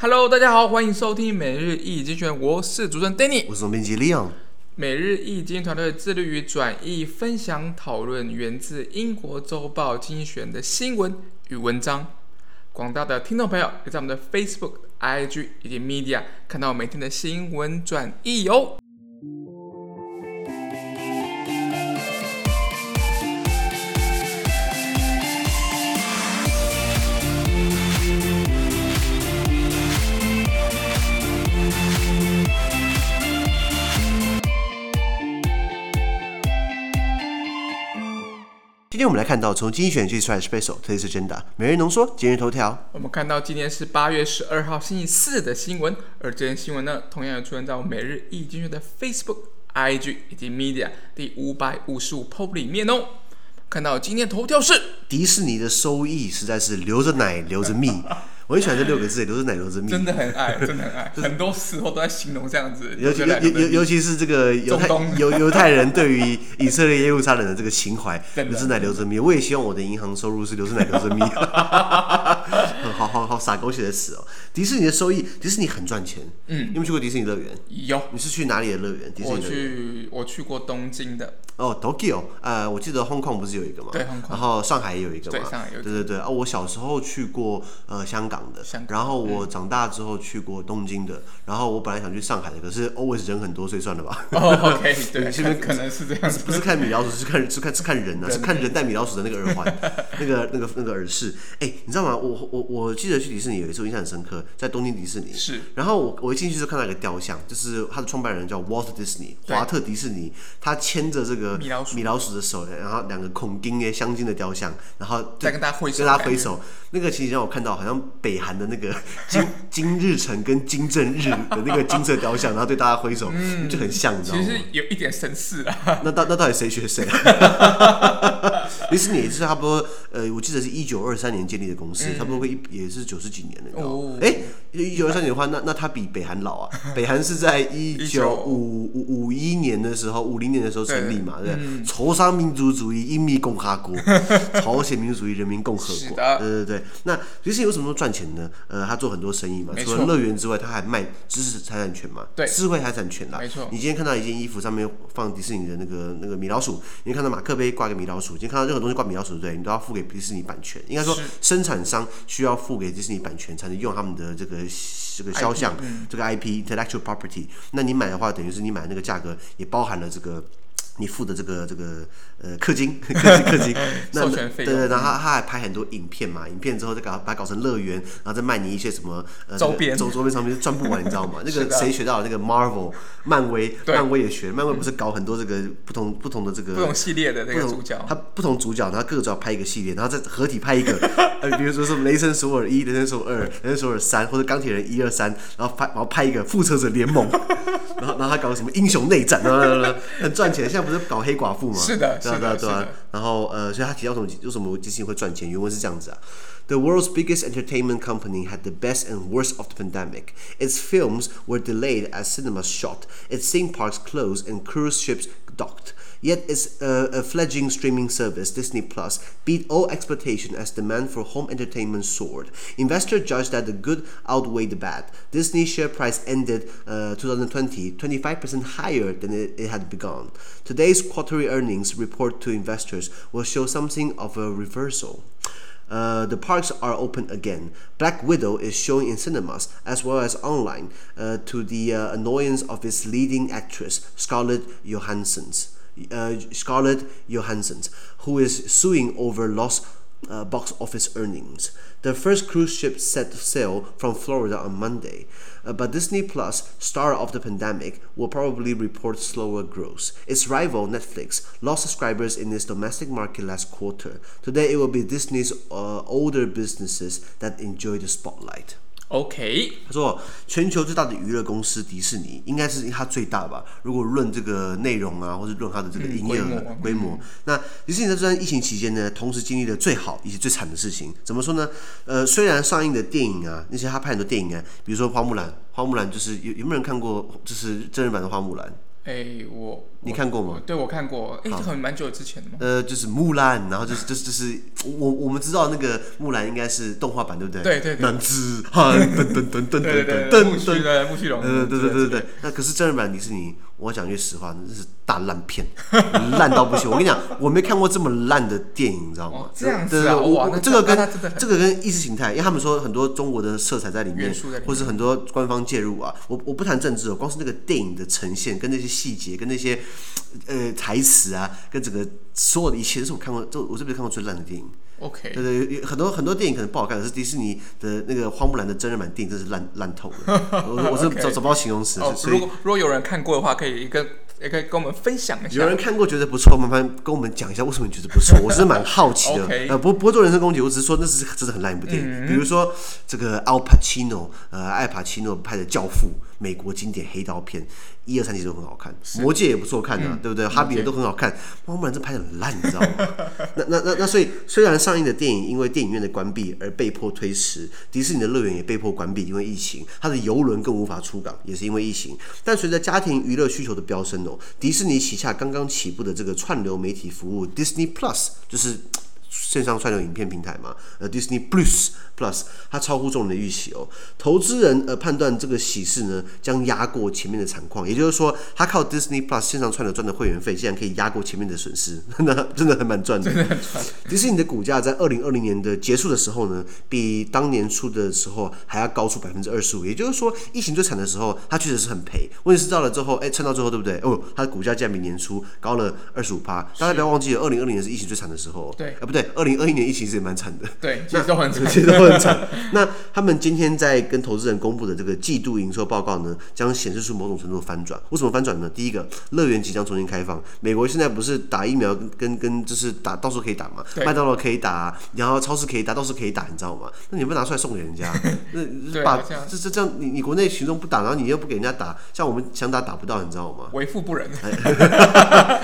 Hello，大家好，欢迎收听每日易经济学人，我是主持人 Danny，我是总编辑 Leon。每日一经团队致力于转译、分享、讨论源自英国周报精选的新闻与文章。广大的听众朋友，可以在我们的 Facebook、IG 以及 Media 看到每天的新闻转译哟。今天我们来看到从经济学人出来的 Special Today's Agenda 每日浓缩今日头条。我们看到今天是八月十二号星期四的新闻，而这篇新闻呢，同样也出现在我每日一经济学人的 Facebook、IG 以及 Media 第五百五十五 PO 里面哦。看到今天头条是迪士尼的收益实在是流着奶流着蜜。我很喜欢这六个字，都是奶，留着蜜，真的很爱，真的很爱，很多时候都在形容这样子。尤其尤尤尤其是这个犹太犹犹太人对于以色列耶路撒冷的这个情怀，留着奶，留着蜜。我也希望我的银行收入是留着奶，留着蜜。好 好好，傻狗血的词哦。迪士尼的收益，迪士尼很赚钱。嗯，你有没有去过迪士尼乐园？有。你是去哪里的乐园？迪士尼乐园？我去，我去过东京的。哦，Tokyo，呃，我记得 Hong Kong 不是有一个吗？对，Hong Kong。然后上海也有一个嘛？对，上海有。对对对，哦，我小时候去过呃香港的，香港。然后我长大之后去过东京的，然后我本来想去上海的，可是 always 人很多，所以算了吧。哦，OK，对，这边可能是这样子。不是看米老鼠，是看是看是看人啊，是看人戴米老鼠的那个耳环，那个那个那个耳饰。哎，你知道吗？我我我记得去迪士尼有一次我印象很深刻，在东京迪士尼。是。然后我我一进去就看到一个雕像，就是他的创办人叫 Walt Disney，华特迪士尼，他牵着这个米老鼠米老鼠。的手，然后两个孔丁耶镶金的雕像，然后再跟大家挥手，跟他挥手，那个其实让我看到好像北韩的那个 金金日成跟金正日的那个金色雕像，然后对大家挥手，嗯、就很像，你知道吗？其实有一点神似啊。那到那到底谁学谁？迪士尼也是差不多，呃，我记得是一九二三年建立的公司，嗯、差不多会一也是九十几年了。哦，哎，一九二三年的话，那那他比北韩老啊。北韩是在一九五五五一年的时候，五零年的时候成立嘛，对，朝鲜民族主义人民共和国，朝鲜民族主义人民共和国。对对对。那迪士尼为什么赚钱呢？呃，他做很多生意嘛，除了乐园之外，他还卖知识财产权嘛，对，智慧财产权啦。没错。你今天看到一件衣服上面放迪士尼的那个那个米老鼠，你看到马克杯挂个米老鼠，今天看到任何东西挂米老鼠，对，你都要付给迪士尼版权。应该说，生产商需要付给迪士尼版权，才能用他们的这个这个肖像，这个 IP intellectual property。那你买的话，等于是你买那个价格也包含了这个。你付的这个这个呃氪金氪金氪金，那对对，然后他他还拍很多影片嘛，影片之后再搞把它搞成乐园，然后再卖你一些什么呃周边周周边商品，赚不完，你知道吗？那个谁学到了？那个 Marvel 漫威，漫威也学，漫威不是搞很多这个不同不同的这个不同系列的那个主角，他不同主角，然后各种要拍一个系列，然后再合体拍一个，呃，比如说是雷神索尔一、雷神索尔二、雷神索尔三，或者钢铁人一二三，然后拍然后拍一个复仇者联盟，然后然后他搞什么英雄内战然后，很赚钱，像。不是搞黑寡妇吗？是的，对啊，对啊，对啊。然后呃，所以他提到什么？为什么迪士尼会赚钱？原文是这样子啊：The world's biggest entertainment company had the best and worst of the pandemic. Its films were delayed as cinemas shut, its theme parks closed, and cruise ships docked. Yet its uh, a fledgling streaming service, Disney Plus, beat all expectations as demand for home entertainment soared. Investors judged that the good outweighed the bad. Disney share price ended uh, 2020 25% higher than it, it had begun. Today's quarterly earnings report to investors will show something of a reversal. Uh, the parks are open again. Black Widow is showing in cinemas as well as online, uh, to the uh, annoyance of its leading actress, Scarlett Johansson uh, Scarlett Johansson, who is suing over lost uh, box office earnings. The first cruise ship set sail from Florida on Monday, uh, but Disney Plus, star of the pandemic, will probably report slower growth. Its rival Netflix lost subscribers in its domestic market last quarter. Today, it will be Disney's uh, older businesses that enjoy the spotlight. OK，他说全球最大的娱乐公司迪士尼应该是它最大吧？如果论这个内容啊，或者论它的这个营业额规模，嗯、那迪士尼在这段疫情期间呢，同时经历了最好以及最惨的事情。怎么说呢？呃，虽然上映的电影啊，那些他拍很多电影啊，比如说花木兰，花木兰就是有有没有人看过？就是真人版的花木兰？哎，我你看过吗？对，我看过。哎，很蛮久之前的吗？呃，就是木兰，然后就是就是就是我我们知道那个木兰应该是动画版，对不对？对对对。男子汉 噔噔噔噔噔噔噔。木须的木须龙。呃，对对对对对。那可是真人版迪士尼，我讲句实话，那是大烂片，烂到不行。我跟你讲，我没看过这么烂的电影，你知道吗？这样子啊，哇，这个跟这个跟意识形态，因为他们说很多中国的色彩在里面，或是很多官方介入啊。我我不谈政治哦，光是那个电影的呈现跟那些细节跟那些。呃，台词啊，跟整个所有的一切，都是我看过，这我这辈子看过最烂的电影。OK，对对，很多很多电影可能不好看，可是迪士尼的那个花木兰的真人版电影真是烂烂透了。我我是找找不到形容词。哦，如果如果有人看过的话，可以跟也可以跟我们分享一下。有人看过觉得不错，麻烦跟我们讲一下为什么你觉得不错。我是蛮好奇的。呃，不不会做人身攻击，我只是说那是真的很烂一部电影。比如说这个奥帕奇诺，呃，艾帕奇诺拍的《教父》。美国经典黑道片，一二三集都很好看，《魔戒》也不错看的，啊，嗯、对不对？《哈比人》都很好看，花木兰这拍的很烂，你知道吗？那那那那，所以虽然上映的电影因为电影院的关闭而被迫推迟，迪士尼的乐园也被迫关闭，因为疫情，它的游轮更无法出港，也是因为疫情。但随着家庭娱乐需求的飙升哦，迪士尼旗下刚刚起步的这个串流媒体服务 Disney Plus 就是。线上串流影片平台嘛，呃，Disney Plus Plus，它超乎众人的预期哦。投资人呃判断这个喜事呢将压过前面的惨况，也就是说，他靠 Disney Plus 线上串流赚的会员费，竟然可以压过前面的损失，那真的很蛮赚的。迪士尼的股价在二零二零年的结束的时候呢，比当年初的时候还要高出百分之二十五。也就是说，疫情最惨的时候，它确实是很赔。问题是到了之后，哎，撑到最后，对不对？哦，它的股价竟然比年初高了二十五趴。大家不要忘记了，二零二零年是疫情最惨的时候。对，啊，不对。二零二一年疫情是也蛮惨的，对，其实都很惨，其实都很惨。那他们今天在跟投资人公布的这个季度营收报告呢，将显示出某种程度的翻转。为什么翻转呢？第一个，乐园即将重新开放。美国现在不是打疫苗跟跟跟就是打到处可以打嘛，麦当劳可以打，然后超市可以打，到处可以打，你知道吗？那你不拿出来送给人家？那把这这这样，你你国内群众不打，然后你又不给人家打，像我们想打打不到，你知道吗？为富不仁，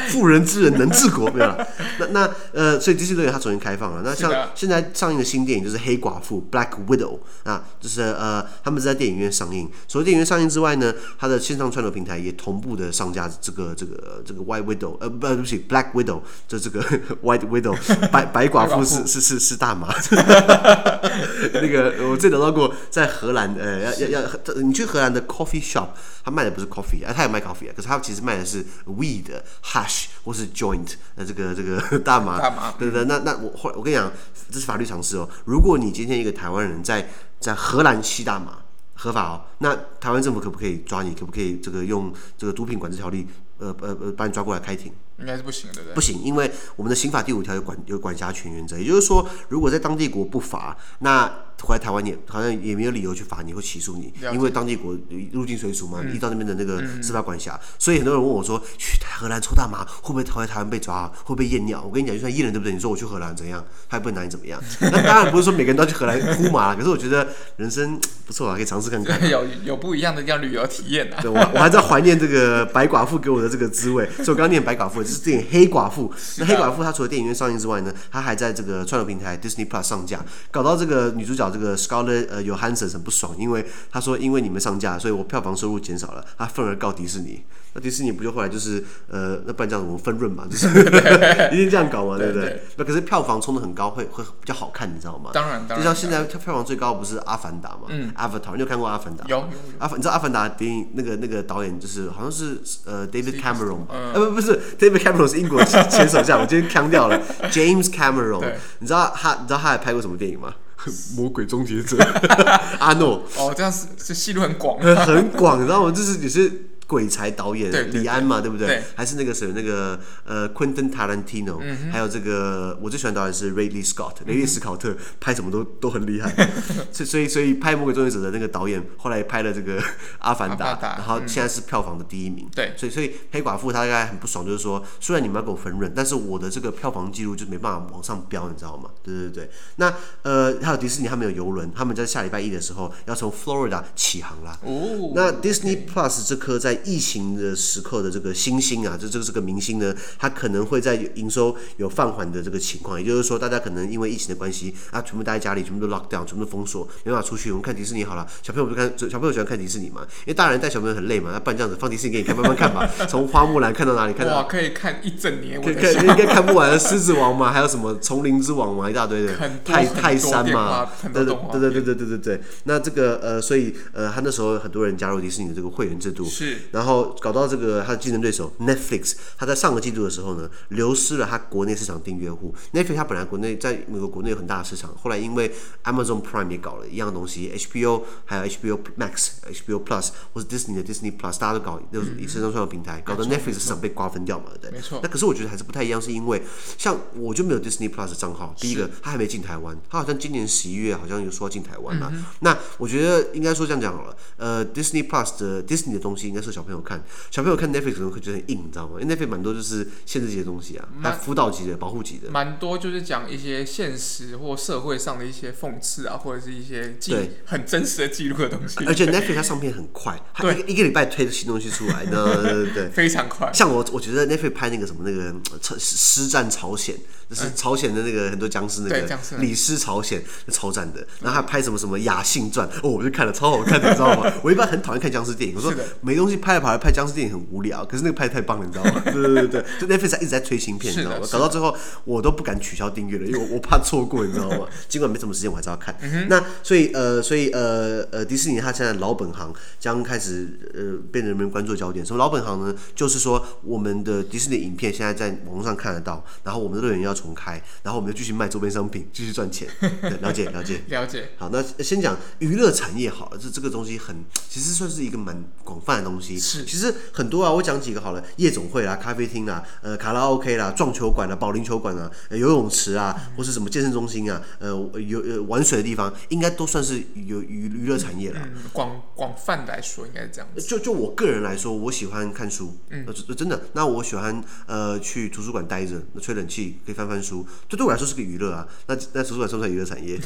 富人之人能治国，对吧？那那呃，所以迪士尼乐园它重新开放了。那像现在上映的新电影就是《黑寡妇》（Black Widow） 啊，就是呃，他们是在电影院上映。除了电影院上映之外呢，它的线上串流平台也同步的上架这个这个这个 White Widow，呃，不，对不起，Black Widow，就这个 White Widow，白白寡妇是是是是大麻。那个我记得到过，在荷兰，呃，要要要，你去荷兰的 coffee shop，他卖的不是 coffee，啊，他也卖 coffee 啊，可是他其实卖的是 weed、hash 或是 joint，呃，这个这个 大麻。大麻。对对，那那我后来我跟你讲。这是法律常识哦。如果你今天一个台湾人在在荷兰吸大麻合法哦，那台湾政府可不可以抓你？可不可以这个用这个毒品管制条例，呃呃呃，把你抓过来开庭？应该是不行的，对不对？不行，因为我们的刑法第五条有管有管辖权原则，也就是说，如果在当地国不罚，那回来台湾也好像也没有理由去罚你或起诉你，因为当地国入境随俗嘛，依照那边的那个司法管辖。所以很多人问我说，去荷兰抽大麻会不会回来台湾被抓？会不会验尿？我跟你讲，就算验了，对不对？你说我去荷兰怎样？他也不会拿你怎么样。那当然不是说每个人都要去荷兰呼麻，可是我觉得人生不错啊，可以尝试看看。有有不一样的这样旅游体验啊。对，我我还在怀念这个白寡妇给我的这个滋味。所以我刚刚念白寡妇。就是电影《黑寡妇》，那《黑寡妇》它除了电影院上映之外呢，它还在这个串流平台 Disney Plus 上架，搞到这个女主角这个 Scarlett 呃 Johansson 很不爽，因为她说因为你们上架，所以我票房收入减少了，她愤而告迪士尼。那迪士尼不就后来就是呃，那不然叫什么分润嘛，就是 一定这样搞嘛，对不对？那可是票房冲的很高，会会比较好看，你知道吗？当然，当然。就像现在票房最高不是《阿凡达》嘛？嗯，《Avatar》，你有看过《阿凡达》？有。阿凡，你知道《阿凡达》电影那个那个导演就是好像是呃 David Cameron，呃不不是 David Cameron 是英国前首相，我今天腔掉了 James Cameron。你知道他你知道他还拍过什么电影吗？《魔鬼终结者》阿诺。哦，这样是是戏路很广。很广，你知道吗？就是你是。鬼才导演李安嘛，对不对？还是那个谁，那个呃，Quentin Tarantino，还有这个我最喜欢导演是 Ridley Scott，雷利斯考特，拍什么都都很厉害。所以所以所以拍《魔鬼终结者》的那个导演，后来拍了这个《阿凡达》，然后现在是票房的第一名。对，所以所以黑寡妇她应该很不爽，就是说，虽然你们要给我分润，但是我的这个票房记录就没办法往上飙，你知道吗？对对对。那呃，还有迪士尼，他们有游轮，他们在下礼拜一的时候要从 Florida 起航啦。哦。那 Disney Plus 这颗在在疫情的时刻的这个新星啊，这这个这个明星呢，他可能会在营收有放缓的这个情况，也就是说，大家可能因为疫情的关系啊，全部待在家里，全部都 lock down，全部都封锁，没办法出去。我们看迪士尼好了，小朋友不看，小朋友喜欢看迪士尼嘛？因为大人带小朋友很累嘛，那不然这样子放迪士尼给你看，慢慢看吧，从花木兰看到哪里看到？哇，可以看一整年，可以看应该看不完。狮子王嘛，还有什么丛林之王嘛，一大堆的，泰泰山嘛，对对对对对对对对。那这个呃，所以呃，他那时候很多人加入迪士尼的这个会员制度，是，然后搞到这个他的竞争对手 Netflix，他在上个季度的时候呢，流失了他国内市场订阅户。Netflix 他本来国内在美国国内有很大的市场，后来因为 Amazon Prime 也搞了一样东西，HBO 还有 HBO Max、HBO Plus 或是 Disney 的 Disney Plus，大家都搞都是一次上串的平台，搞得 Netflix 市场被瓜分掉嘛，对？没错。那可是我觉得还是不太一样，是因为像我就没有 Disney Plus 的账号，第一个他还没进台湾，他好像今年十一月好像有说要进台湾了。那我觉得应该说这样讲好了，呃，Disney Plus 的 Disney 的东西应该是小朋友看，小朋友看 Netflix 可能会觉得很硬，你知道吗？因为 Netflix 蛮多就是限制级的东西啊，还辅导级的、保护级的，蛮多就是讲一些现实或社会上的一些讽刺啊，或者是一些记对很真实的记录的东西。而且 Netflix 它上片很快，它一个一个礼拜推的新东西出来，对对对对，非常快。像我我觉得 Netflix 拍那个什么那个《师战朝鲜》，就是朝鲜的那个很多僵尸那个《李师朝鲜》，超赞的。然后他拍什么什么《雅信传》，哦，我就看了超好看的，你知道吗？我一般很讨厌看僵尸电影，我说没东西拍来拍僵尸电影很无聊，可是那个拍得太棒了，你知道吗？对对对对，就 Netflix 一直在推新片，你知道吗？搞到最后我都不敢取消订阅了，因为我我怕错过，你知道吗？尽管没什么时间，我还是要看。那所以呃，所以呃呃，迪士尼它现在老本行将开始呃被人们关注的焦点。什么老本行呢？就是说我们的迪士尼影片现在在网络上看得到，然后我们的乐园要重开，然后我们就继续卖周边商品，继续赚钱。对，了解了解了解。好，那先讲娱乐产业好了，这这个东西很其实算是一个蛮广泛的东西。是，其实很多啊，我讲几个好了，夜总会啦、咖啡厅啦、呃卡拉 OK 啦、撞球馆啦、保龄球馆啊、游泳池啊，或是什么健身中心啊，呃有呃玩水的地方，应该都算是有娱娱乐产业了。嗯，广广泛来说应该是这样子。就就我个人来说，我喜欢看书，嗯，真的。那我喜欢呃去图书馆待着，吹冷气可以翻翻书，这对我来说是个娱乐啊。那那图书馆算不算娱乐产业？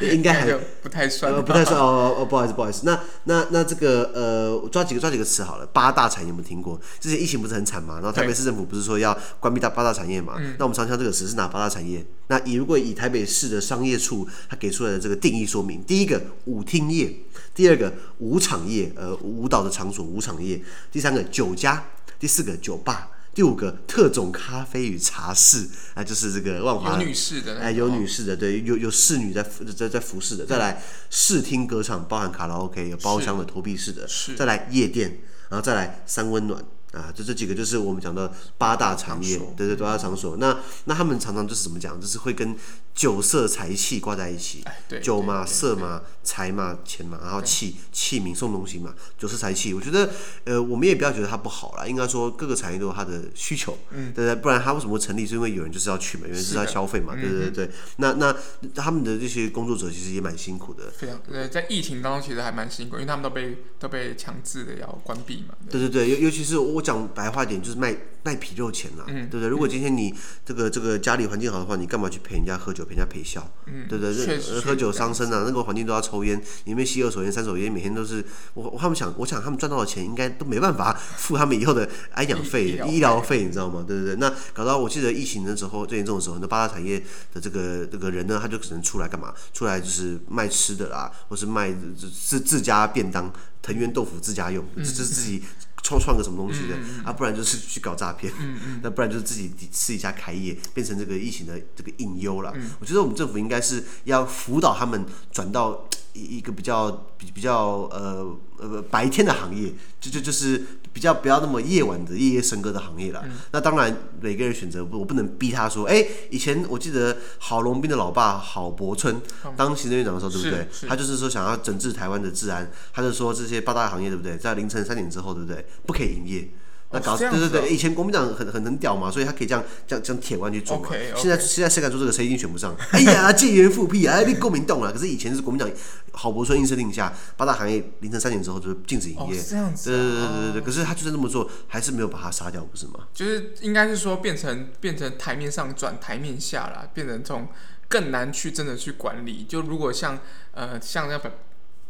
应该还不太算，呃，不太算哦哦，不好意思不好意思。那那那这个呃，抓几个抓几个词好了，八大产业有没有听过？之前疫情不是很惨嘛，然后台北市政府不是说要关闭大八大产业嘛？那我们常常这个词是哪八大产业？那以如果以台北市的商业处他给出来的这个定义说明，第一个舞厅业，第二个舞场业，呃，舞蹈的场所舞场业，第三个酒家，第四个酒吧。第五个特种咖啡与茶室，啊，就是这个万华有女士的，哎，有女士的，对，有有侍女在在在服侍的。再来视听歌唱，包含卡拉 OK，有包厢的投币式的。是。再来夜店，然后再来三温暖。啊，就这几个就是我们讲的八大产业，对对，八大场所。那那他们常常就是怎么讲，就是会跟酒色财气挂在一起。酒嘛，色嘛，财嘛，钱嘛，然后器器皿送东西嘛，酒色财气。我觉得，呃，我们也不要觉得它不好啦，应该说各个产业都有它的需求，对对？不然它为什么会成立？是因为有人就是要去嘛，有人就是要消费嘛，对对对。那那他们的这些工作者其实也蛮辛苦的。非常，呃，在疫情当中其实还蛮辛苦，因为他们都被都被强制的要关闭嘛。对对对，尤尤其是我。讲白话点就是卖卖皮肉钱啦，嗯、对不对？如果今天你这个这个家里环境好的话，你干嘛去陪人家喝酒，陪人家陪笑，嗯、对不对？喝酒伤身啊，那个环境都要抽烟，里面吸二手烟、三手烟，每天都是我他们想，我想他们赚到的钱应该都没办法付他们以后的安养费、医疗费，你知道吗？对不对？那搞到我记得疫情的时候最严重的时候，那八大产业的这个这个人呢，他就只能出来干嘛？出来就是卖吃的啦，或是卖自自家便当、藤原豆腐自家用，这是自己。创创个什么东西的、嗯、啊？不然就是去搞诈骗，那不然就是自己私底下开业，变成这个疫情的这个隐忧了。嗯、我觉得我们政府应该是要辅导他们转到一一个比较比比较呃。呃，白天的行业，就就就是比较不要那么夜晚的夜夜笙歌的行业了。嗯、那当然，每个人选择不，我不能逼他说，哎、欸，以前我记得郝龙斌的老爸郝柏村当行政院长的时候，对不对？他就是说想要整治台湾的治安，他就说这些八大行业，对不对？在凌晨三点之后，对不对？不可以营业。那搞对对对，以前国民党很很很屌嘛，所以他可以这样这样这样铁腕去做嘛。Okay, okay. 现在现在谁敢做这个？谁已经选不上。哎呀，戒严复辟啊！你国民党了。可是以前是国民党，郝柏村应声令下，八大行业凌晨三点之后就是禁止营业。哦，这样子。对对对对对。可是他就是这么做，还是没有把他杀掉，不是吗？就是应该是说变成变成台面上转台面下了，变成从更难去真的去管理。就如果像呃像那本。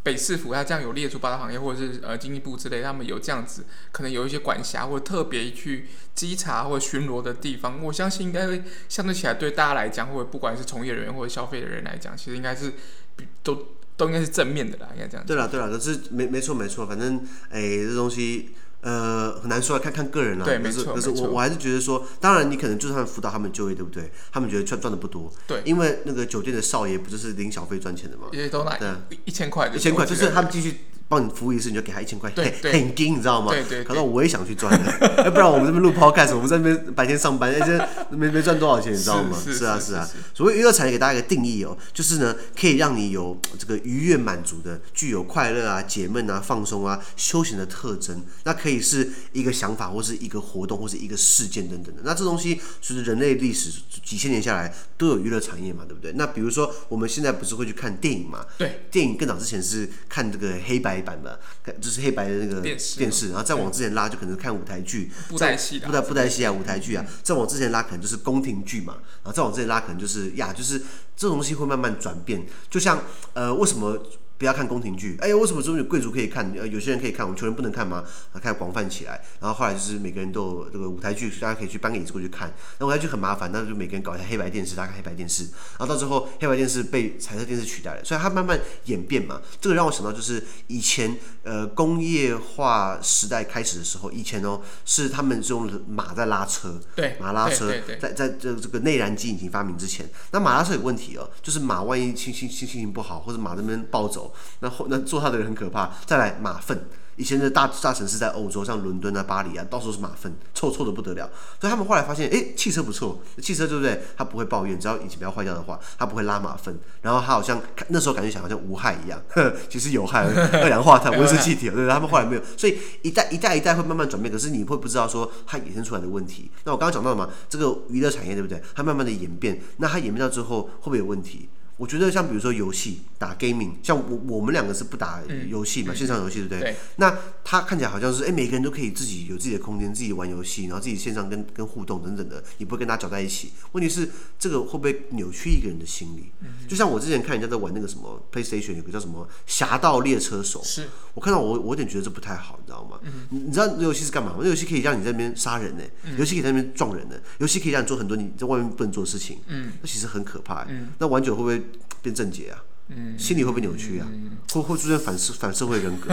北市府，他这样有列出八大行业，或者是呃经济部之类，他们有这样子，可能有一些管辖或者特别去稽查或巡逻的地方，我相信应该会相对起来对大家来讲，或者不管是从业人员或者消费的人来讲，其实应该是比都都应该是正面的啦，应该这样。对啦对啦，可是没没错没错，反正哎这东西。呃，很难说，看看个人啦。对，没错。可是我我还是觉得说，当然你可能就算辅导他们就业，对不对？他们觉得赚赚的不多。对。因为那个酒店的少爷不就是领小费赚钱的吗？也都拿一一千块。一千块就是他们继续帮你服务一次，你就给他一千块。对对。很金，你知道吗？对对。可是我也想去赚的，要不然我们这边录 podcast，我们在那边白天上班，而且没没赚多少钱，你知道吗？是啊是啊。所谓娱乐产业，给大家一个定义哦，就是呢，可以让你有这个愉悦满足的，具有快乐啊、解闷啊、放松啊、休闲的特征。那可以是一个。想法或是一个活动或是一个事件等等的，那这东西随着人类历史几千年下来都有娱乐产业嘛，对不对？那比如说我们现在不是会去看电影嘛？对，电影更早之前是看这个黑白版的，就是黑白的那个电视，电视，然后再往之前拉就可能看舞台剧，布袋戏的，布袋布袋戏啊，舞台剧啊，再往之前拉可能就是宫廷剧嘛，然后再往之前拉可能就是呀，就是这种东西会慢慢转变，就像呃，为什么？不要看宫廷剧，哎呀，为什么只有贵族可以看？呃，有些人可以看，我们穷人不能看吗？啊，开始广泛起来，然后后来就是每个人都有这个舞台剧，大家可以去搬个椅子过去看。那舞台剧很麻烦，那就每个人搞一下黑白电视，大家看黑白电视，然后到最后黑白电视被彩色电视取代了，所以它慢慢演变嘛。这个让我想到就是以前呃工业化时代开始的时候，以前哦是他们是用马在拉车，对，马拉车，在在这这个内燃机引擎发明之前，那马拉车有问题哦，就是马万一心心心情不好，或者马这边暴走。那后那做他的人很可怕。再来马粪，以前的大大城市在欧洲，像伦敦啊、巴黎啊，到处是马粪，臭臭的不得了。所以他们后来发现，哎，汽车不错，汽车对不对？它不会抱怨，只要引擎不要坏掉的话，它不会拉马粪。然后它好像那时候感觉想好像无害一样，呵 其实有害，二氧化碳、温室气体，对不对？他们后来没有，所以一代一代一代会慢慢转变。可是你会不知道说它衍生出来的问题。那我刚刚讲到了嘛，这个娱乐产业对不对？它慢慢的演变，那它演变到最后会不会有问题？我觉得像比如说游戏打 gaming，像我我们两个是不打游戏嘛，嗯、线上游戏对不对？对。那他看起来好像是哎，每个人都可以自己有自己的空间，自己玩游戏，然后自己线上跟跟互动等等的，也不会跟他搅在一起。问题是这个会不会扭曲一个人的心理？嗯、就像我之前看人家在玩那个什么 PlayStation 有个叫什么《侠盗猎车手》，是我看到我我有点觉得这不太好，你知道吗？嗯、你知道那游戏是干嘛吗？那游戏可以让你在那边杀人呢，游戏可以在那边撞人呢，游戏可以让你做很多你在外面不能做的事情。嗯，那其实很可怕。嗯，那玩久会不会？变正解啊，嗯，心理会不会扭曲啊？嗯、会会出现反社 反社会人格，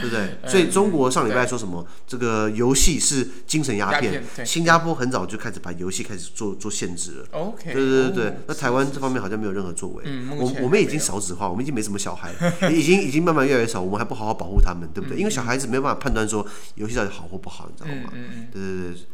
对不对？所以中国上礼拜说什么？对这个游戏是精神鸦片。新加坡很早就开始把游戏开始做做限制了。OK，对对对对。哦、那台湾这方面好像没有任何作为。嗯，我我们已经少子化，我们已经没什么小孩了，已经已经慢慢越来越少。我们还不好好保护他们，对不对？嗯、因为小孩子没有办法判断说游戏到底好或不好，你知道吗？对对对。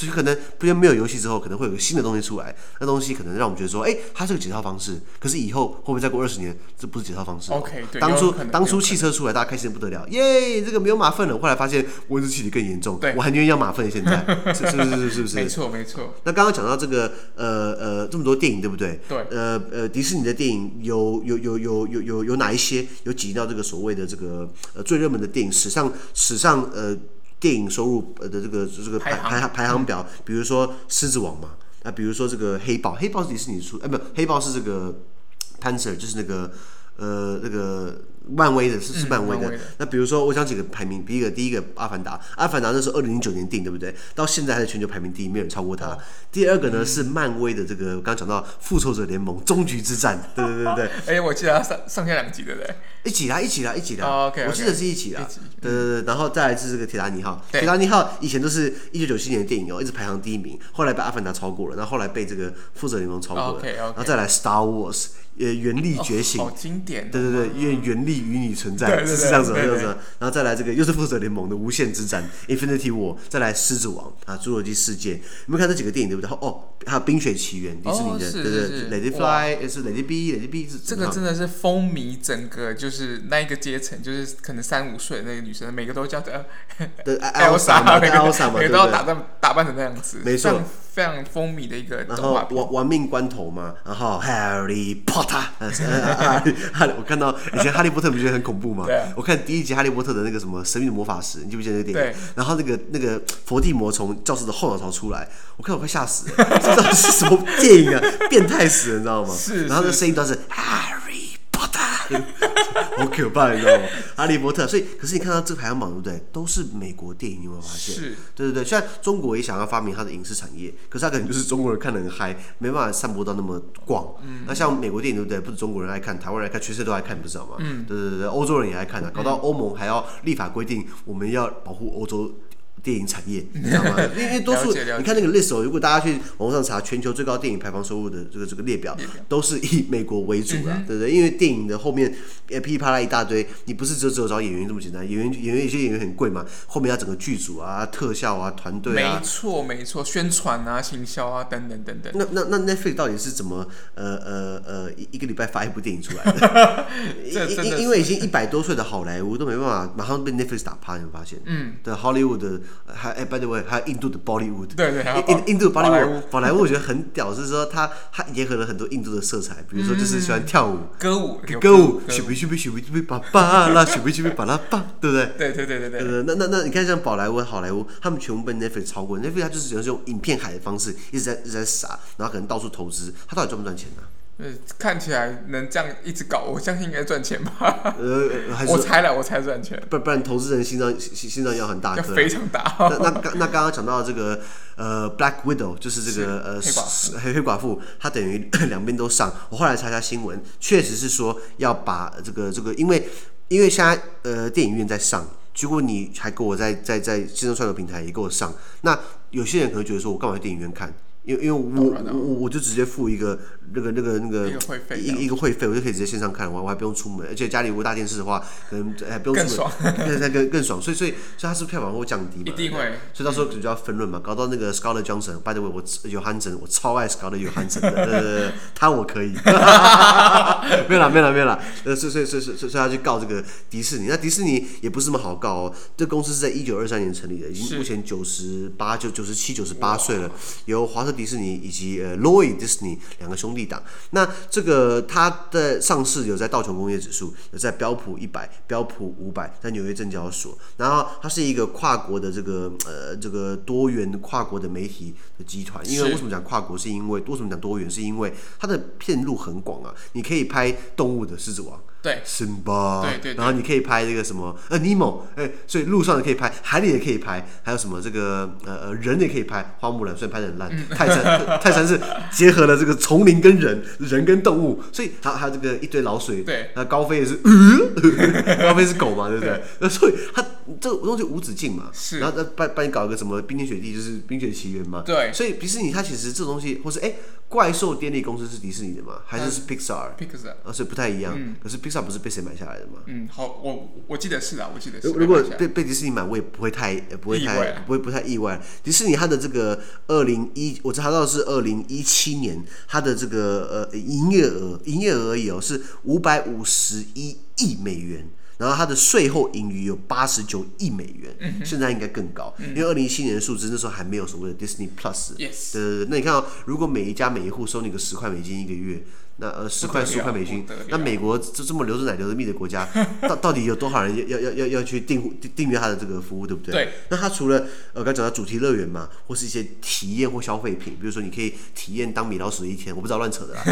所以可能不然没有游戏之后，可能会有个新的东西出来。那东西可能让我们觉得说，哎、欸，它是个解套方式。可是以后会不会再过二十年，这不是解套方式？OK，对。当初当初汽车出来，大家开心的不得了，耶，这个没有马粪了。后来发现温室气体更严重，对我还宁愿要马粪。现在 是是不是是不是？没错没错。那刚刚讲到这个呃呃这么多电影，对不对？对。呃呃，迪士尼的电影有有有有有有有哪一些有挤到这个所谓的这个呃最热门的电影史上史上呃。电影收入呃的这个这个排排行。排行表，比如说《狮子王》嘛，啊，比如说这个《黑豹》，黑豹是迪士尼出，哎，不，黑豹是这个 Panther，就是那个呃那个漫威的，是是漫威的。那比如说，我想几个排名，第一个第一个《阿凡达》，《阿凡达》那是二零零九年电影，对不对？到现在还是全球排名第一，没有人超过它。第二个呢是漫威的这个，刚刚讲到《复仇者联盟：终局之战》，对对对对。哎，我记得它上上下两集对不对？一起来，一起来，一起来。Oh, okay, okay. 我记得是一起来。对对对，然后再来是这个《铁达尼号》。铁达尼号以前都是一九九七年的电影哦，一直排行第一名，后来被《阿凡达》超过了，然后后来被这个《复仇者联盟》超过了。Oh, okay. 然后再来《Star Wars》，呃，原力觉醒。好经典。对对对，愿原力与你存在，是这样子，是这样子。然后再来这个又是《复仇者联盟》的无限之战 （Infinity War），再来《狮子王》啊，《侏罗纪世界》。你们看这几个电影对不对？哦，还有《冰雪奇缘》，迪士尼的，对对对，Let It Fly，是 It Be，Let It Be 是。这个真的是风靡整个，就是那一个阶层，就是可能三五岁那个女生，每个都叫的 Elsa，每个都要打扮打扮成那样子，没错，非常风靡的一个。然后玩玩命关头嘛，然后 Harry Potter，我看到以前哈利波特，你不觉得很恐怖吗？我看第一集哈利波特的那个什么神秘的魔法石，你记不记得那个电影？然后那个那个伏地魔从教室的后脑勺出来，我看我快吓死了，这到底是什么电影啊？变态死了，你知道吗？是。然后那声音都是 Harry Potter。好可怕，你知道吗？哈利波特，所以可是你看到这个排行榜对不对？都是美国电影，你有没有发现？是，对对对。虽然中国也想要发明它的影视产业，可是它可能就是中国人看的很嗨，没办法散播到那么广。嗯。那像美国电影对不对？不是中国人爱看，台湾人爱看，全世界都爱看，你不知道吗？嗯。对对对，欧洲人也爱看啊，搞到欧盟还要立法规定，我们要保护欧洲。电影产业，你 知道吗？因为多数你看那个 list 哦，如果大家去网上查全球最高电影排放收入的这个这个列表，都是以美国为主的，对不对？因为电影的后面噼里啪啦一大堆，你不是只有只有找演员这么简单，演员演员有些演员很贵嘛，后面要整个剧组啊、特效啊、团队啊，没错没错，宣传啊、行销啊等等等等。那那那 Netflix 到底是怎么呃呃呃一一个礼拜发一部电影出来 的？因因因为已经一百多岁的好莱坞都没办法马上被 Netflix 打趴，你会发现？嗯，对，Hollywood 的。还哎，by the way，还有印度的 Bollywood，对对，印印度的宝莱坞，宝莱坞我觉得很屌，是说它它结合了很多印度的色彩，比如说就是喜欢跳舞、歌舞、歌舞，咻比咻比咻比咻比叭叭啦，咻比咻比巴拉巴，对不对？对对对对对。呃，那那那你看像宝莱坞、好莱坞，他们全部被 Netflix 超过，Netflix 它就是只能用影片海的方式一直在一直在撒，然后可能到处投资，它到底赚不赚钱呢？看起来能这样一直搞，我相信应该赚钱吧。呃，我猜了，我猜赚钱。不不然，投资人心脏心心脏要很大颗，要非常大。那那刚那刚刚讲到这个呃，Black Widow 就是这个呃黑寡，黑黑寡妇，它等于 两边都上。我后来查一下新闻，确实是说要把这个这个，因为因为现在呃电影院在上，结果你还给我在在在线上串流平台也给我上，那有些人可能觉得说我干嘛去电影院看？因为因为我我我就直接付一个那个那个那个一一个会费，我就可以直接线上看，我我还不用出门，而且家里如果大电视的话，可能还不用出门，更爽，更更爽，所以所以所以它是票房会降低嘛？一定会，所以到时候可能就要分论嘛，搞到那个 Scarlett Johansson，by the way，我有韩神，我超爱 Scarlett Johansson 的，呃，他我可以，没有啦没有啦没有啦，呃，所以所以所以所以所以他去告这个迪士尼，那迪士尼也不是什么好告哦，这公司是在一九二三年成立的，已经目前九十八九九十七九十八岁了，由华特。迪士尼以及呃，Lloyd Disney 两个兄弟党，那这个它的上市有在道琼工业指数，有在标普一百、标普五百，在纽约证交所。然后它是一个跨国的这个呃这个多元跨国的媒体的集团。因为为什么讲跨国？是因为为什么讲多元？是因为它的片路很广啊，你可以拍动物的狮子王。对，辛巴，对对，然后你可以拍这个什么呃尼莫，哎，所以路上也可以拍，海里也可以拍，还有什么这个呃呃人也可以拍，花木兰虽然拍的很烂，嗯、泰山 泰山是结合了这个丛林跟人，人跟动物，所以还还有这个一堆老水，对，那高飞也是，呃、高飞是狗嘛，对不对？那 所以它这个东西无止境嘛，是，然后再帮帮你搞一个什么冰天雪地，就是冰雪奇缘嘛，对，所以迪士尼它其实这种东西，或是哎。怪兽电力公司是迪士尼的吗？还是是 Pixar？Pixar，啊，所以不太一样。嗯、可是 Pixar 不是被谁买下来的吗？嗯，好，我我记得是啊，我记得是。如果被被迪士尼买，我也不会太不会太不会不太意外。迪士尼它的这个二零一，我查到是二零一七年，它的这个呃营业额营业额而已哦，是五百五十一亿美元。然后它的税后盈余有八十九亿美元，嗯、现在应该更高，嗯、因为二零一七年的数字那时候还没有所谓的 Disney Plus。Yes。对对对，那你看哦，如果每一家每一户收你个十块美金一个月。那呃十块十五块美金，那美国这这么流着奶流着蜜的国家，到到底有多少人要要要要要去订订阅他的这个服务，对不对？对。那他除了呃刚讲到主题乐园嘛，或是一些体验或消费品，比如说你可以体验当米老鼠的一天，我不知道乱扯的 啦，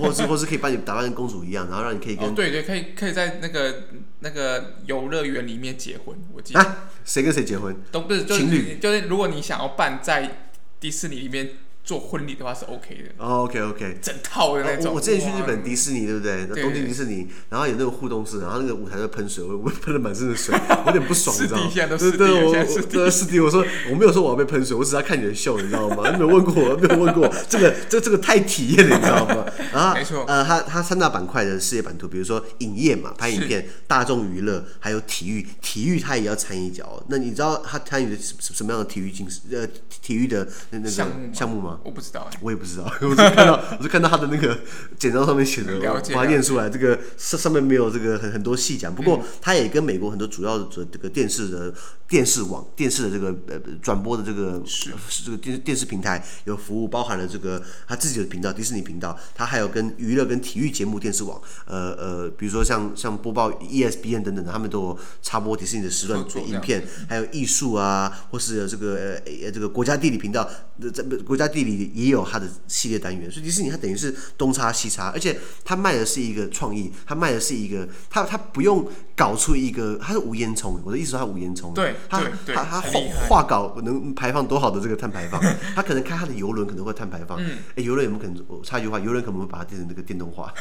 或是或是可以把你打扮成公主一样，然后让你可以跟、哦、对对，可以可以在那个那个游乐园里面结婚，我记得啊，谁跟谁结婚？都不是、就是、情侣，就是如果你想要办在迪士尼里面。做婚礼的话是 OK 的哦，OK OK，整套的那种。我之前去日本迪士尼，对不对？东京迪士尼，然后有那个互动式，然后那个舞台在喷水，我 我喷了满身的水，有点不爽，你知道吗？对对，我对是的，我说我没有说我要被喷水，我只是要看你的秀，你知道吗？没有问过我，没有问过这个这这个太体验了，你知道吗？然 后没错，呃，它它三大板块的事业版图，比如说影业嘛，拍影片；大众娱乐，还有体育，体育它也要参与一脚。那你知道它参与的什什么样的体育竞呃体育的那那个项目吗？我不知道，我也不知道，我是看到，我是看到他的那个简章上面写的，我把它念出来。这个上上面没有这个很很多细讲，不过他也跟美国很多主要的这个电视的电视网、电视的这个呃转播的这个是。这个电电视平台有服务，包含了这个他自己的频道迪士尼频道，他还有跟娱乐跟体育节目电视网，呃呃，比如说像像播报 ESPN 等等的，他们都有插播迪士尼的时段影片，还有艺术啊，或是这个呃这个国家地理频道在国家地地理也有它的系列单元，所以迪士尼它等于是东插西插，而且它卖的是一个创意，它卖的是一个，它它不用搞出一个，它是无烟囱，我的意思说它无烟囱，对，它它它画画稿能排放多好的这个碳排放，它可能开它的游轮可能会碳排放，嗯，哎，游轮有没有可能？我插一句话，游轮可能会把它变成那个电动化，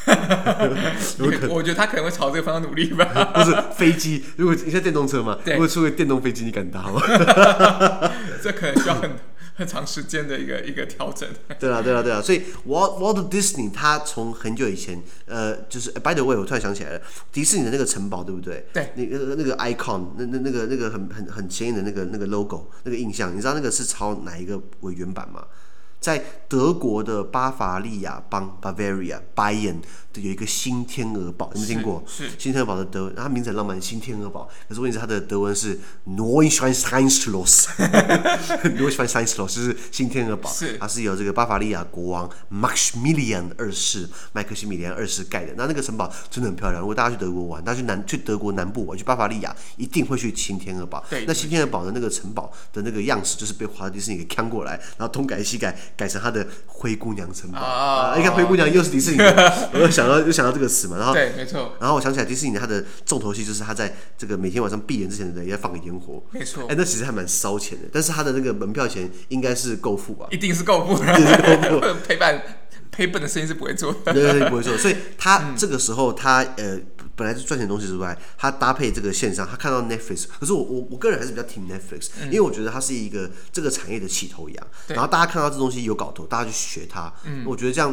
有可能，我觉得它可能会朝这个方向努力吧，不是飞机，如果你像电动车嘛，对，如果出个电动飞机，你敢搭吗？这可能需要很。很长时间的一个一个调整。对啊，对啊，对啊，所以 Walt Walt Disney 他从很久以前，呃，就是 By the way，我突然想起来了，迪士尼的那个城堡，对不对？对。那个那个 icon，那那那个那个很很很显眼的那个那个 logo，那个印象，你知道那个是抄哪一个为原版吗？在德国的巴伐利亚邦 （Bavaria） Bayern 的有一个新天鹅堡，有没有听过？是。新天鹅堡的德文，它名字很浪漫，新天鹅堡。可是问题是它的德文是 Neuschwanstein-Schloss，Neuschwanstein-Schloss 就是新天鹅堡。是。它是由这个巴伐利亚国王 Maximilian 二世麦克西米连二世盖的。那那个城堡真的很漂亮。如果大家去德国玩，大家去南去德国南部玩，去巴伐利亚，一定会去新天鹅堡。对。那新天鹅堡的那个城堡的那个样式，就是被华特迪士尼给抢过来，然后东改西改。改成他的灰姑娘城堡啊！你看灰姑娘又是迪士尼的，我又想到又想到这个词嘛。然后对，没错。然后我想起来迪士尼它的重头戏就是他在这个每天晚上闭眼之前的人要放个烟火，没错。哎，那其实还蛮烧钱的，但是他的那个门票钱应该是够付吧？一定是够付，一定是够付。陪伴赔本的生意是不会做的，对对对，不会做。所以他这个时候他呃。本来是赚钱的东西之外，他搭配这个线上，他看到 Netflix，可是我我我个人还是比较听 Netflix，、嗯、因为我觉得它是一个这个产业的起头羊。然后大家看到这东西有搞头，大家去学它。嗯、我觉得这样，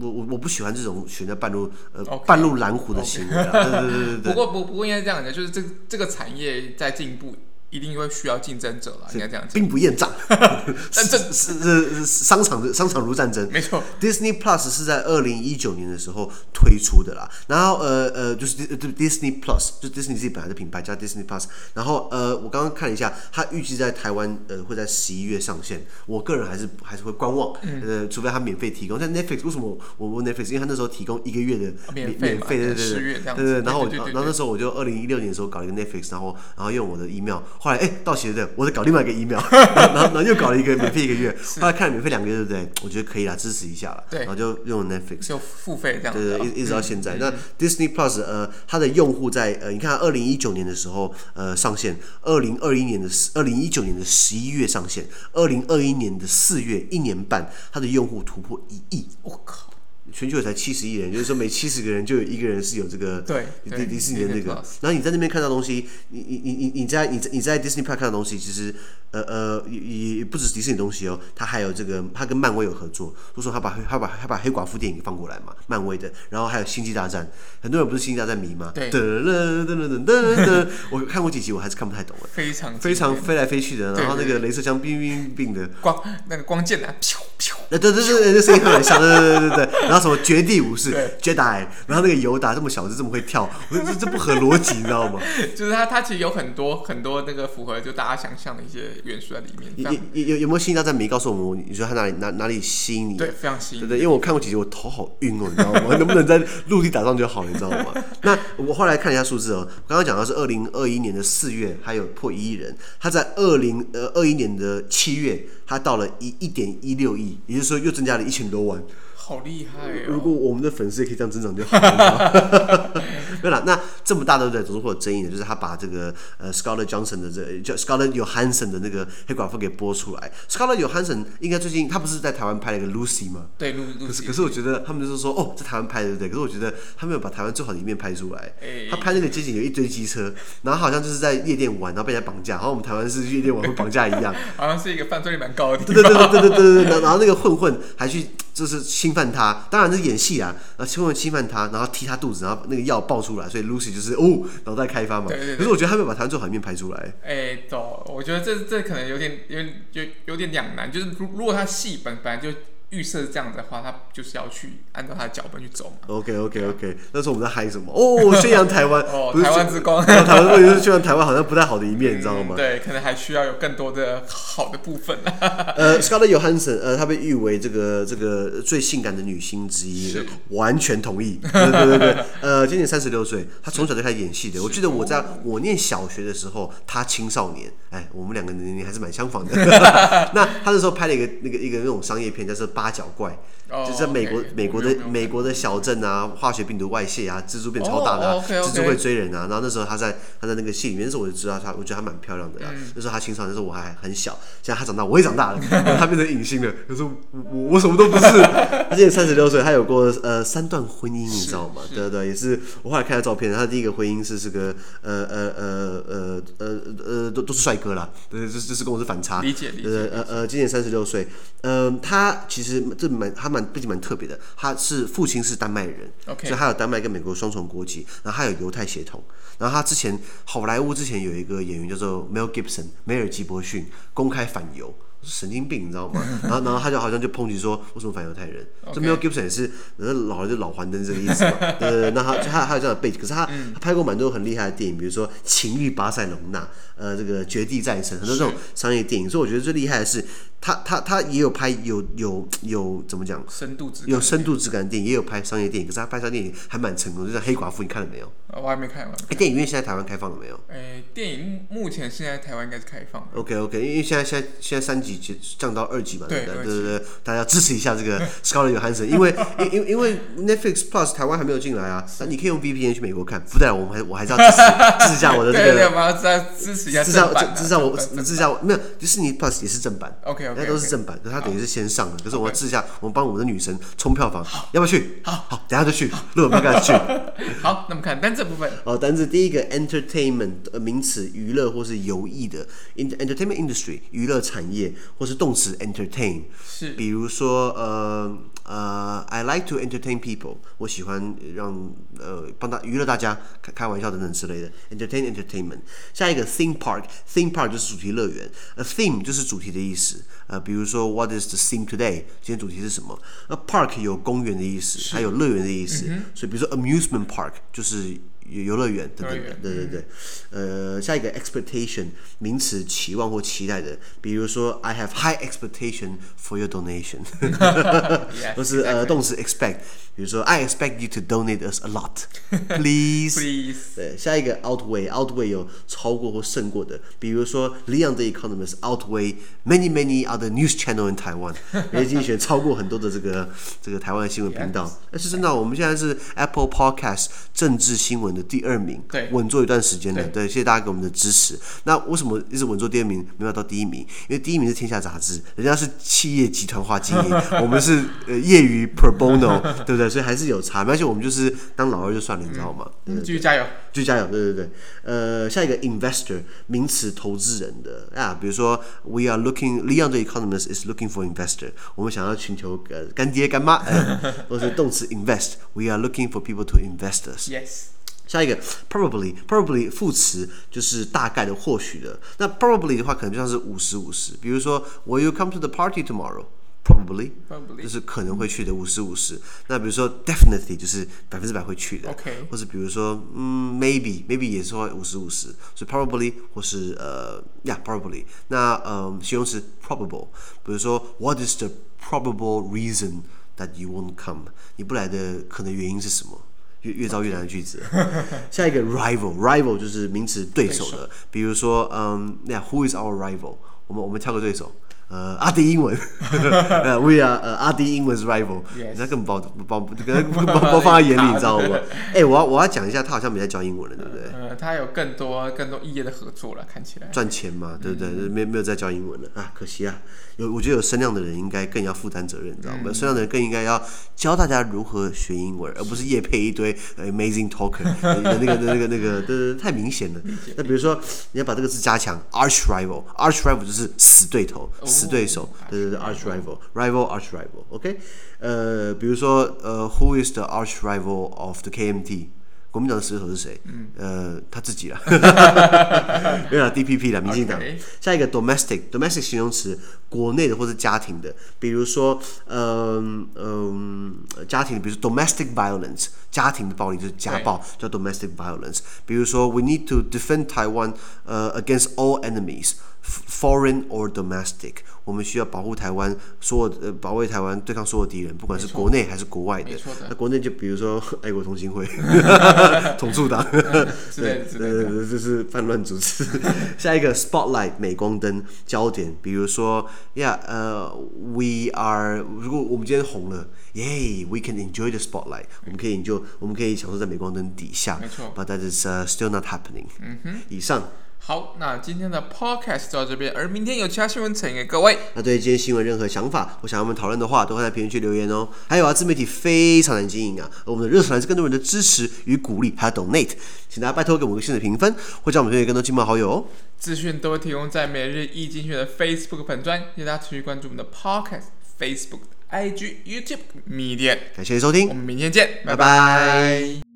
我我我不喜欢这种选在半路呃 Okay, 半路蓝湖的行为。Okay. 对对对对对。不过不不过应该这样讲，就是这这个产业在进步。一定会需要竞争者了，应该这样讲。兵不厌诈，但这是是商场的商场如战争。没错，Disney Plus 是在二零一九年的时候推出的啦。然后呃呃，就是 Disney Plus，就 Disney 自己本来的品牌叫 Disney Plus。然后呃，我刚刚看了一下，它预计在台湾呃会在十一月上线。我个人还是还是会观望，呃，除非它免费提供。但 Netflix 为什么我我 Netflix？因为它那时候提供一个月的免免费，对对对对对。然后然后那时候我就二零一六年的时候搞了一个 Netflix，然后然后用我的 email。后来哎、欸，到期了，我再搞另外一个 email，然后然后又搞了一个免费一个月，是。后来看了免费两个月，对不对？我觉得可以啦，支持一下了，对，然后就用 Netflix，就付费这样，对对，一一直到现在。嗯、那 Disney Plus 呃，它的用户在呃，你看二零一九年的时候呃上线，二零二一年的二零一九年的十一月上线，二零二一年的四月一年半，它的用户突破一亿，我靠！全球也才七十亿人，就是说每七十个人就有一个人是有这个对迪迪士尼的那个。然后你在那边看到东西，你你你你你在你在你在 Disney Park 看到东西，其实呃呃也也不只是迪士尼东西哦，它还有这个，它跟漫威有合作，就说他把他把他把黑寡妇电影放过来嘛，漫威的。然后还有星际大战，很多人不是星际大战迷吗？对。噔噔噔噔噔噔，我看过几集，我还是看不太懂。非常非常飞来飞去的，然后那个镭射枪冰冰冰的光，那个光剑啊，飘飘。对对对对，那声音很像，对对对对对。然后什么绝地武士对 Jedi，然后那个尤达这么小就这么会跳，我说这这不合逻辑，你知道吗？就是他他其实有很多很多那个符合就大家想象的一些元素在里面。有有有有没有吸引到在没告诉我们，你说他哪里哪哪里吸引你？对，非常吸引。对对，因为我看过几集，我头好晕哦，你知道吗？能不能在陆地打仗就好，你知道吗？那我后来看一下数字哦，刚刚讲到是二零二一年的四月，还有破一亿人，他在二零呃二一年的七月，他到了一一点一六亿，也就是说又增加了一千多万。好厉害哦！如果我们的粉丝也可以这样增长就好了。对了，那这么大对不对？总是会有争议的，就是他把这个呃 Scarlett Johansson 的这叫 Scarlett Johansson 的那个黑寡妇给播出来。Scarlett Johansson 应该最近他不是在台湾拍了一个 Lucy 吗？对，可是可是我觉得他们就是说哦，在台湾拍的对不对？可是我觉得他没有把台湾最好的一面拍出来。他拍那个街景有一堆机车，然后好像就是在夜店玩，然后被人家绑架，好像我们台湾是夜店玩会绑架一样。好像是一个犯罪率蛮高的地方。对对对对对对对，然后那个混混还去。就是侵犯他，当然是演戏啊，然后侵犯侵犯他，然后踢他肚子，然后那个药爆出来，所以 Lucy 就是哦，脑袋开发嘛。对对对。可是我觉得他没有把台湾最好一面拍出来。哎、欸，懂。我觉得这这可能有点有有有点两难，就是如如果他戏本本来就预设这样子的话，他就是要去按照他的脚本去走嘛。OK OK OK，那时候我们在嗨什么？哦，宣扬台湾，哦，台湾之光。台湾或者是宣扬台湾好像不太好的一面，嗯、你知道吗？对，可能还需要有更多的好的部分。呃，Scarlett Johansson，呃，她被誉为这个这个最性感的女星之一，完全同意。对对对对，呃，今年三十六岁，她从小就开始演戏的。我记得我在我念小学的时候，她青少年，哎，我们两个年龄还是蛮相仿的。那她那时候拍了一个那个一个那种商业片，叫做《八角怪》。就是在美国，oh. 美国的美国的小镇啊，化学病毒外泄啊，蜘蛛变超大的，啊，oh. 蜘蛛会追人啊。然后那时候他在他在那个戏里面，那时候我就知道他，我觉得他蛮漂亮的那时候他青少年，那时候我还很小，现在他长大，我也长大了，他变成影星了。可是我我，什么都不是。他今年三十六岁，他有过呃三段婚姻，你知道吗？对对，也是。我后来看他照片，他第一个婚姻是是个呃呃呃呃呃呃都都是帅哥啦。对，这这是跟我是反差。理解理解。呃呃呃，今年三十六岁，嗯、呃，他其实这蛮他蛮。背景蛮特别的，他是父亲是丹麦人.所以他有丹麦跟美国双重国籍，然后他有犹太血统，然后他之前好莱坞之前有一个演员叫做 Mel Gibson 梅尔吉伯逊，公开反犹。神经病，你知道吗？然后，然后他就好像就抨击说，为什么反犹太人？这没有 Gibson 也是，老了就老还灯这个意思嘛。呃，那他他还有这样的背景，可是他他拍过蛮多很厉害的电影，比如说《情欲巴塞隆纳》，呃，这个《绝地战神》，很多这种商业电影。所以我觉得最厉害的是，他他他也有拍有有有怎么讲？深度质有深度质感的电影，也有拍商业电影。可是他拍商业电影还蛮成功，就像《黑寡妇》，你看了没有？我还没看完。哎，电影院现在台湾开放了没有？哎，电影目前现在台湾应该是开放。OK OK，因为现在现在现在三级降到。二级嘛，对对对对，大家要支持一下这个 Scarlett Johansson，因为因因因为 Netflix Plus 台湾还没有进来啊，那你可以用 VPN 去美国看，不代表我们还我还是要支持支持一下我的这个，对对，我要再支持一下，支持支持我支持一下我没有迪士尼 Plus 也是正版，OK OK，那都是正版，可是它等于是先上的，可是我要支持一下，我们帮我们的女神冲票房，要不要去？好，好，等下就去，如果不敢去。好，那么看单字部分，哦，单字第一个 entertainment 名词娱乐或是游艺的 entertainment industry 娱乐产业或是动词 entertain。是，比如说，呃呃，I like to entertain people，我喜欢让呃帮他娱乐大家，开开玩笑等等之类的，entertain entertainment。下一个 theme park，theme park 就是主题乐园，a theme 就是主题的意思。呃，比如说，What is the theme today？今天主题是什么？？a park 有公园的意思，还有乐园的意思，嗯、所以比如说 amusement park 就是。游乐园等等的，对对对，呃，下一个 expectation 名词，期望或期待的，比如说 I have high expectation for your donation，都是呃动词 expect，比如说 I expect you to donate us a lot，please。Please。对，下一个 outweigh，outweigh 有超过或胜过的，比如说 Leon the Economist outweigh many many other news channel in Taiwan，也精选超过很多的这个这个台湾的新闻频道。但是真的，我们现在是 Apple Podcast 政治新闻的。第二名，对，稳坐一段时间的，对，谢谢大家给我们的支持。那为什么一直稳坐第二名，没有到第一名？因为第一名是天下杂志，人家是企业集团化经营，我们是呃业余 pro bono，对不对？所以还是有差，而且我们就是当老二就算了，你知道吗？嗯，继续加油，继续加油，对对对。呃，下一个 investor 名词，投资人的啊，比如说 we are looking，Leon the Economist is looking for investor，我们想要寻求呃干爹干妈，或者是动词 invest，we are looking for people to invest us。Yes。下一个 probably，probably 副词就是大概的、或许的。那 probably 的话，可能就像是五十五十。比如说，Will you come to the party tomorrow？Probably，Probably. 就是可能会去的五十五十。那比如说，definitely 就是百分之百会去的。OK，或者比如说，嗯，maybe，maybe 也是会五十五十。所以 probably 或是呃，yeah，probably。那嗯，形容词 probable，比如说，What is the probable reason that you won't come？你不来的可能原因是什么？ 越越造越难的句子。下一个 rival，rival 就是名词对手的，比如说，嗯，那 Who is our rival？我们我们挑个对手。呃，阿迪英文，呃，We are 呃阿迪英文 rival，你这根本把把把把把放在眼里，你知道吗？哎，我要我要讲一下，他好像没在教英文了，对不对？呃，他有更多更多异业的合作了，看起来赚钱嘛，对不对？没没有在教英文了啊，可惜啊。有我觉得有声量的人应该更要负担责任，你知道吗？有声量的人更应该要教大家如何学英文，而不是夜配一堆 amazing talker 那个那个那个那个，对，太明显了。那比如说你要把这个字加强，arch rival，arch rival 就是死对头。死对手，对对对，arch rival，rival arch rival，OK，呃，比如说呃，Who is the arch rival of the KMT？国民党的死对头是谁？嗯，呃，他自己了，没有了，DPP 了，民进党。下一个 domestic，domestic 形容词，国内的或者家庭的，比如说，嗯嗯，家庭，比如说 domestic violence，家庭的暴力就是家暴，叫 domestic violence。比如说，we need to defend Taiwan，呃，against all enemies。Foreign or domestic，我们需要保护台湾，所有呃保卫台湾对抗所有敌人，不管是国内还是国外的。那国内就比如说 爱国同心会、统促党，对对对对，这是叛乱组织。下一个 spotlight 美光灯焦点，比如说呀呃、yeah, uh,，we are 如果我们今天红了，耶、yeah,，we can enjoy the spotlight，我们可以就我们可以享受在镁光灯底下。没错，but that is、uh, still not happening。嗯哼，以上。好，那今天的 podcast 就到这边，而明天有其他新闻呈给各位。那对于今天新闻任何想法，或想要我们讨论的话，都会在评论区留言哦。还有啊，自媒体非常难经营啊，而我们的热忱来自更多人的支持与鼓励，还有 donate，请大家拜托给我们个新的评分，或将我们推给更多亲朋好友哦。资讯都会提供在每日易经济学的 Facebook 粉专，请大家持续关注我们的 podcast、Facebook、IG、YouTube、Medium。感谢收听，我们明天见，拜拜。拜拜。